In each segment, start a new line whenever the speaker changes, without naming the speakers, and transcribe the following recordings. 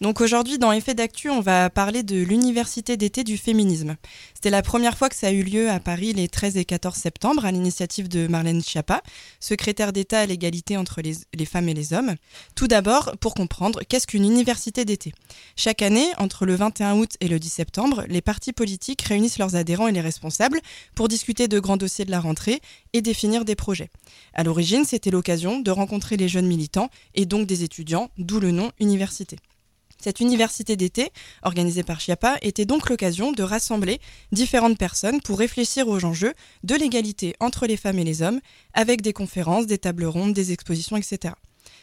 Donc aujourd'hui, dans Effet d'actu, on va parler de l'université d'été du féminisme. C'était la première fois que ça a eu lieu à Paris les 13 et 14 septembre à l'initiative de Marlène Schiappa, secrétaire d'État à l'égalité entre les, les, femmes et les hommes. Tout d'abord, pour comprendre, qu'est-ce qu'une université d'été? Chaque année, entre le 21 août et le 10 septembre, les partis politiques réunissent leurs adhérents et les responsables pour discuter de grands dossiers de la rentrée et définir des projets. À l'origine, c'était l'occasion de rencontrer les jeunes militants et donc des étudiants, d'où le nom université. Cette université d'été, organisée par Chiappa, était donc l'occasion de rassembler différentes personnes pour réfléchir aux enjeux de l'égalité entre les femmes et les hommes, avec des conférences, des tables rondes, des expositions, etc.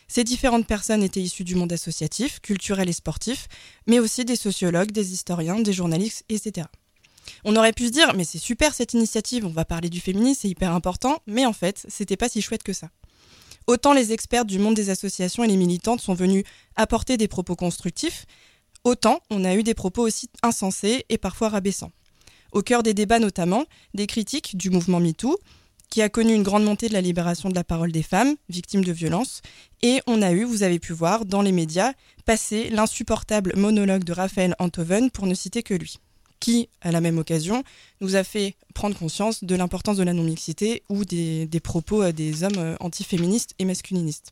Ces différentes personnes étaient issues du monde associatif, culturel et sportif, mais aussi des sociologues, des historiens, des journalistes, etc. On aurait pu se dire, mais c'est super cette initiative, on va parler du féminisme, c'est hyper important, mais en fait, c'était pas si chouette que ça. Autant les experts du monde des associations et les militantes sont venus apporter des propos constructifs, autant on a eu des propos aussi insensés et parfois rabaissants. Au cœur des débats notamment, des critiques du mouvement MeToo, qui a connu une grande montée de la libération de la parole des femmes victimes de violences, et on a eu, vous avez pu voir, dans les médias, passer l'insupportable monologue de Raphaël Antoven, pour ne citer que lui qui, à la même occasion, nous a fait prendre conscience de l'importance de la non-mixité ou des, propos euh, des hommes euh, antiféministes et masculinistes.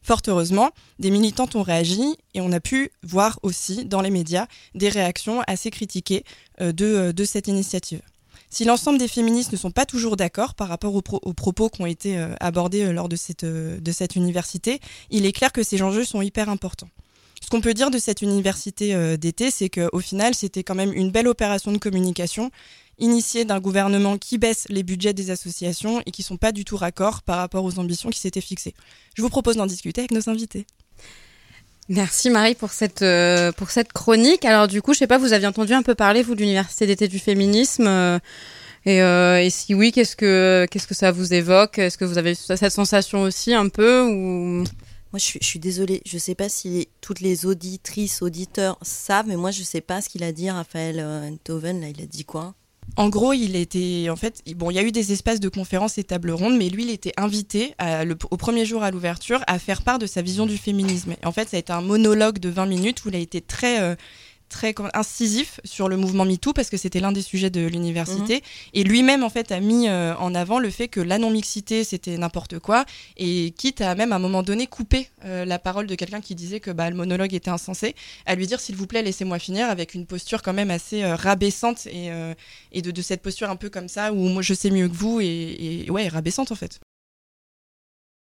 Fort heureusement, des militantes ont réagi et on a pu voir aussi dans les médias des réactions assez critiquées euh, de, cette initiative. Si l'ensemble des féministes ne sont pas toujours d'accord par rapport aux, pro aux, propos qui ont été abordés lors de cette université, il est clair que ces enjeux sont hyper importants. Ce qu'on peut dire de cette université euh, d'été, c'est qu'au final, c'était quand même une belle opération de communication initiée d'un gouvernement qui baisse les budgets des associations et qui sont pas du tout raccords par rapport aux ambitions qui s'étaient fixées. Je vous propose d'en discuter avec nos invités.
Merci Marie pour cette euh, pour cette chronique. Alors du coup, je sais pas, vous aviez entendu un peu parler vous de l'université d'été du féminisme euh, et, et, si oui, qu'est-ce que qu'est-ce que ça vous évoque? Est-ce que vous avez cette sensation aussi un peu ou
je suis, désolée, je ne sais pas si toutes les auditrices, auditeurs savent, mais moi, je ne sais pas ce qu'il a dit, Raphaël Enthoven, là, il a dit quoi?
En gros, il était, en fait, bon, il y a eu des espaces de conférences et tables rondes, mais lui, il était invité au premier jour à l'ouverture à faire part de sa vision du féminisme. En fait, ça a été un monologue de 20 minutes où il a été très euh, très incisif sur le mouvement MeToo parce que c'était l'un des sujets de l'université. Mmh. Et lui-même, en fait, a mis euh, en avant le fait que la non-mixité, c'était n'importe quoi. Et quitte à même, à un moment donné, couper euh, la parole de quelqu'un qui disait que bah, le monologue était insensé, à lui dire, s'il vous plaît, laissez-moi finir, avec une posture quand même assez euh, rabaissante et, et de, de, cette posture un peu comme ça, où moi, je sais mieux que vous, et, et ouais, rabaissante, en fait.